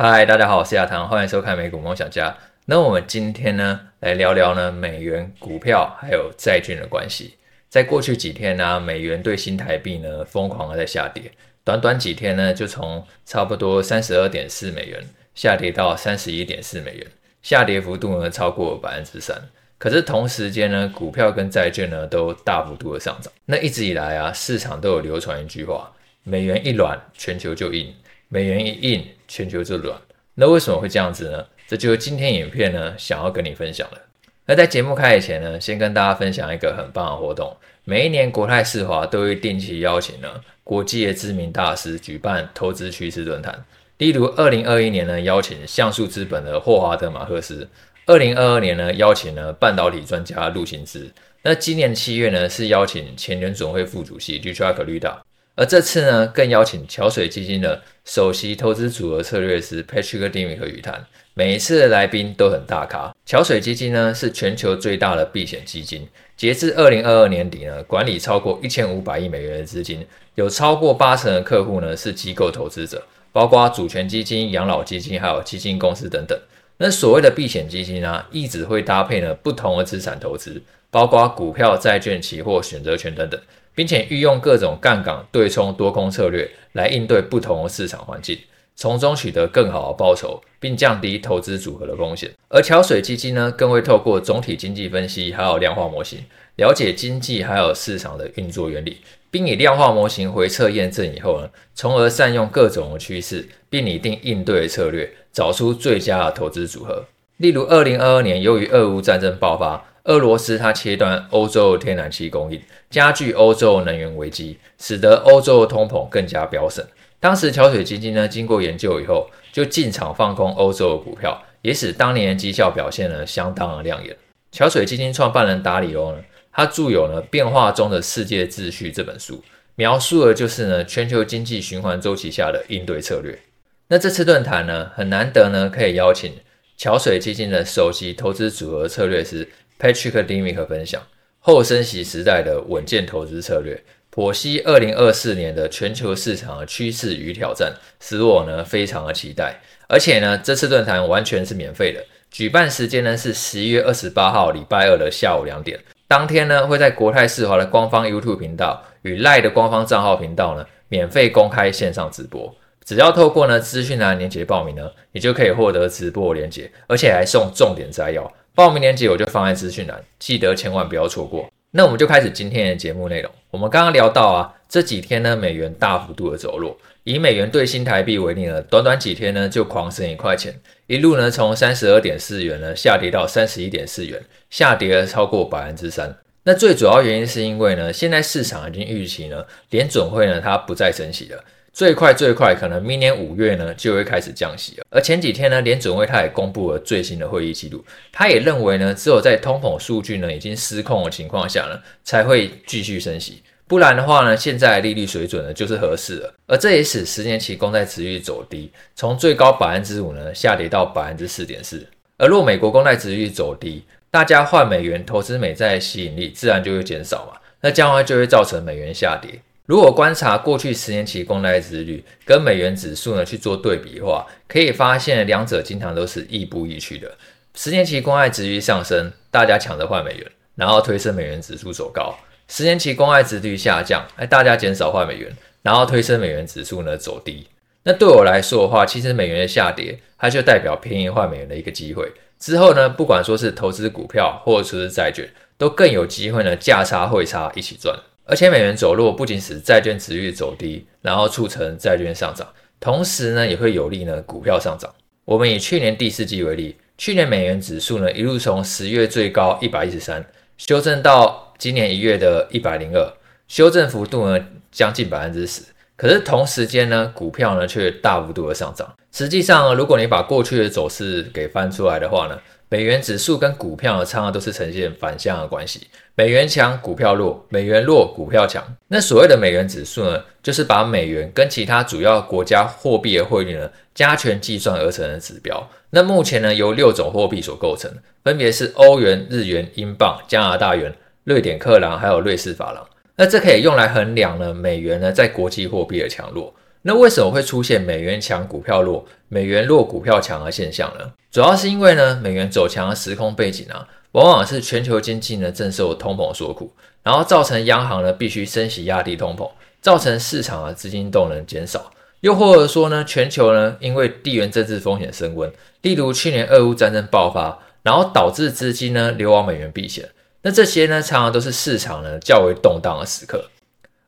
嗨，大家好，我是亚堂，欢迎收看美股梦想家。那我们今天呢，来聊聊呢美元、股票还有债券的关系。在过去几天呢、美元对新台币呢疯狂的在下跌，短短几天呢，就从差不多三十二点四美元下跌到三十一点四美元，下跌幅度呢超过百分之三。可是同时间呢，股票跟债券呢都大幅度的上涨。那一直以来啊，市场都有流传一句话：美元一软，全球就硬。美元一硬，全球最软。那为什么会这样子呢？这就是今天影片呢想要跟你分享的。那在节目开始前呢，先跟大家分享一个很棒的活动。每一年国泰世华都会定期邀请呢国际的知名大师举办投资趋势论坛。例如，二零二一年呢邀请橡树资本的霍华德马克斯；二零二二年呢邀请了半导体专家陆行之。那今年七月呢是邀请前联总会副主席 Vishal Kuluda。而这次呢，更邀请桥水基金的首席投资组合策略师 Patrick Dimick 与谈。每一次的来宾都很大咖。桥水基金呢是全球最大的避险基金，截至二零二二年底呢，管理超过一千五百亿美元的资金，有超过八成的客户呢是机构投资者，包括主权基金、养老基金还有基金公司等等。那所谓的避险基金呢，一直会搭配呢不同的资产投资，包括股票、债券、期货、选择权等等。并且运用各种杠杆、对冲、多空策略来应对不同的市场环境，从中取得更好的报酬，并降低投资组合的风险。而桥水基金呢，更会透过总体经济分析还有量化模型，了解经济还有市场的运作原理，并以量化模型回测验证以后呢，从而善用各种的趋势，并拟定应对策略，找出最佳的投资组合。例如，二零二二年由于俄乌战争爆发。俄罗斯它切断欧洲天然气供应，加剧欧洲能源危机，使得欧洲通膨更加飙升。当时桥水基金呢，经过研究以后，就进场放空欧洲的股票，也使当年的绩效表现呢相当的亮眼。桥水基金创办人达里欧呢，他著有呢《变化中的世界秩序》这本书，描述的就是呢全球经济循环周期下的应对策略。那这次论坛呢，很难得呢，可以邀请桥水基金的首席投资组合策略师。Patrick Dimick 分享后升息时代的稳健投资策略，剖析二零二四年的全球市场的趋势与挑战，使我呢非常的期待。而且呢，这次论坛完全是免费的，举办时间呢是十一月二十八号礼拜二的下午两点。当天呢会在国泰世华的官方 YouTube 频道与 Lie 的官方账号频道呢免费公开线上直播。只要透过呢资讯栏连接报名呢，你就可以获得直播连接，而且还送重点摘要。报名链接我就放在资讯栏，记得千万不要错过。那我们就开始今天的节目内容。我们刚刚聊到啊，这几天呢，美元大幅度的走弱。以美元兑新台币为例呢，短短几天呢就狂升一块钱，一路呢从三十二点四元呢下跌到三十一点四元，下跌了超过百分之三。那最主要原因是因为呢，现在市场已经预期呢，联准会呢它不再升息了。最快最快可能明年五月呢就会开始降息了，而前几天呢联准会他也公布了最新的会议记录，他也认为呢只有在通膨数据呢已经失控的情况下呢才会继续升息，不然的话呢现在利率水准呢就是合适了，而这也使十年期公债殖利率走低，从最高百分之五呢下跌到百分之四点四，而若美国公债殖利率走低，大家换美元投资美债吸引力自然就会减少嘛，那将来就会造成美元下跌。如果观察过去十年期公债殖率跟美元指数呢去做对比的话，可以发现两者经常都是亦步亦趋的。十年期公债殖率上升，大家抢着换美元，然后推升美元指数走高；十年期公债殖率下降，哎，大家减少换美元，然后推升美元指数呢走低。那对我来说的话，其实美元的下跌，它就代表便宜换美元的一个机会。之后呢，不管说是投资股票或者说是债券，都更有机会呢价差汇差一起赚。而且美元走弱不仅使债券殖利率走低，然后促成债券上涨，同时呢也会有利呢股票上涨。我们以去年第四季为例，去年美元指数呢一路从十月最高一百一十三，修正到今年一月的一百零二，修正幅度呢将近百分之十。可是同时间呢股票呢却大幅度的上涨。实际上，如果你把过去的走势给翻出来的话呢，美元指数跟股票的常常都是呈现反向的关系，美元强，股票弱；美元弱，股票强。那所谓的美元指数呢，就是把美元跟其他主要国家货币的汇率呢加权计算而成的指标。那目前呢，由六种货币所构成，分别是欧元、日元、英镑、加拿大元、瑞典克朗还有瑞士法郎。那这可以用来衡量呢美元呢在国际货币的强弱。那为什么会出现美元强股票弱、美元弱股票强的现象呢？主要是因为呢，美元走强的时空背景啊，往往是全球经济呢正受通膨所苦，然后造成央行呢必须升息压低通膨，造成市场的资金动能减少，又或者说呢，全球呢因为地缘政治风险升温，例如去年俄乌战争爆发，然后导致资金呢流往美元避险，那这些呢常常都是市场呢较为动荡的时刻，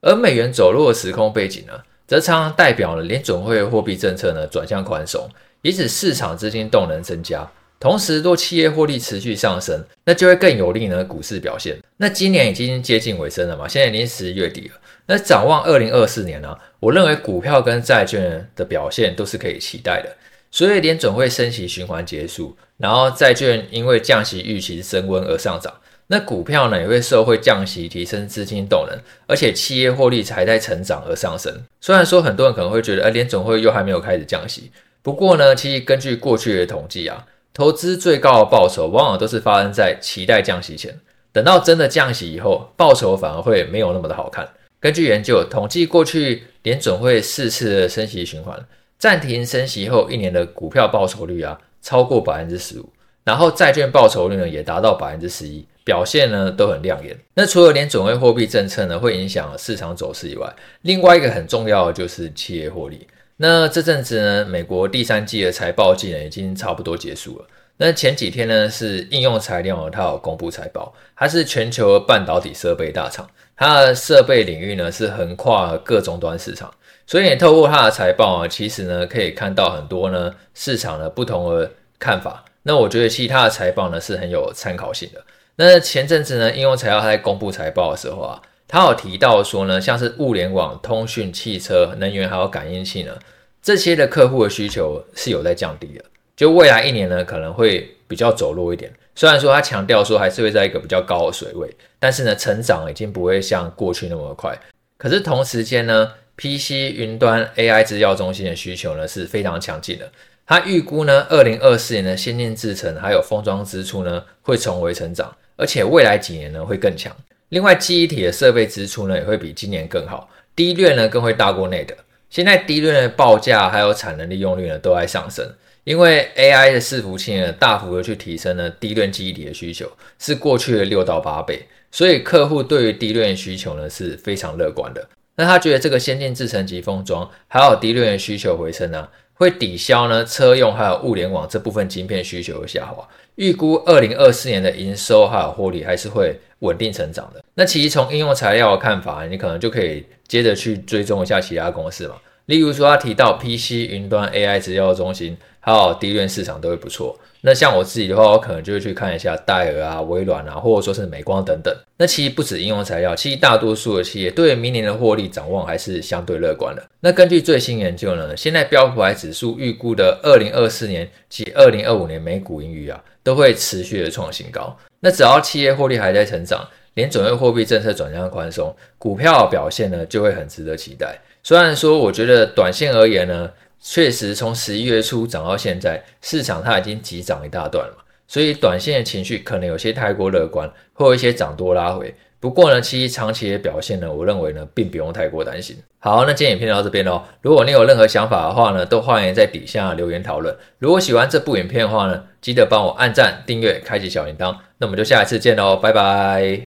而美元走弱的时空背景呢，则常常代表了联准会货币政策呢转向宽松，以使市场资金动能增加。同时，若企业获利持续上升，那就会更有利呢股市表现。那今年已经接近尾声了嘛，现在已经十一月底了。那展望二零二四年呢、我认为股票跟债券的表现都是可以期待的。所以联准会升息循环结束，然后债券因为降息预期升温而上涨。那股票呢也会受惠降息提升资金动能，而且企业获利还在成长而上升。虽然说很多人可能会觉得，哎，联准会又还没有开始降息。不过呢，其实根据过去的统计啊，投资最高的报酬往往都是发生在期待降息前。等到真的降息以后，报酬反而会没有那么的好看。根据研究统计，过去联准会四次的升息循环，暂停升息后一年的股票报酬率啊超过百分之十五，然后债券报酬率呢也达到百分之十一。表现呢都很亮眼。那除了连准会货币政策呢会影响市场走势以外，另外一个很重要的就是企业获利。那这阵子呢，美国第三季的财报季呢已经差不多结束了。那前几天呢是应用材料它有公布财报，它是全球半导体设备大厂，它的设备领域呢是横跨各终端市场，所以你透过它的财报啊，其实呢可以看到很多呢市场的不同的看法。那我觉得其他的财报呢是很有参考性的。那前阵子呢，应用材料他在公布财报的时候啊，他有提到说呢，像是物联网、通讯、汽车、能源还有感应器呢，这些的客户的需求是有在降低的。就未来一年呢，可能会比较走弱一点。虽然说他强调说还是会在一个比较高的水位，但是呢，成长已经不会像过去那么快。可是同时间呢，PC、云端、AI 资料中心的需求呢是非常强劲的。他预估呢，二零二四年的先进制程还有封装支出呢会重回成长。而且未来几年呢会更强。另外，记忆体的设备支出呢也会比今年更好低段呢更会大过内的。现在低段的报价还有产能利用率呢都在上升，因为 AI 的伺服器呢大幅的去提升了 DRAM 记忆体的需求，是过去的六到八倍。所以客户对于低段的需求呢是非常乐观的。那他觉得这个先进制程及封装还有低段的需求回升呢，会抵消呢车用还有物联网这部分晶片需求的下滑。预估二零二四年的营收还有获利还是会稳定成长的。那其实从应用材料的看法，你可能就可以接着去追踪一下其他公司嘛。例如说，他提到 PC、云端、AI 资料中心，还有低润市场都会不错。那像我自己的话，我可能就会去看一下戴尔啊、微软啊，或者说是美光等等。那其实不止应用材料，其实大多数的企业对明年的获利展望还是相对乐观的。那根据最新研究呢，现在标普指数预估的二零二四年及二零二五年每股盈余啊，都会持续的创新高。那只要企业获利还在成长，连准会货币政策转向宽松，股票表现呢就会很值得期待。虽然说，我觉得短线而言呢。确实，从十一月初涨到现在，市场它已经急涨一大段了，所以短线的情绪可能有些太过乐观，会有一些涨多拉回。不过呢，其实长期的表现呢，我认为呢，并不用太过担心。好，那今天影片到这边喽。如果你有任何想法的话呢，都欢迎在底下留言讨论。如果喜欢这部影片的话呢，记得帮我按赞、订阅、开启小铃铛。那我们就下一次见喽，拜拜。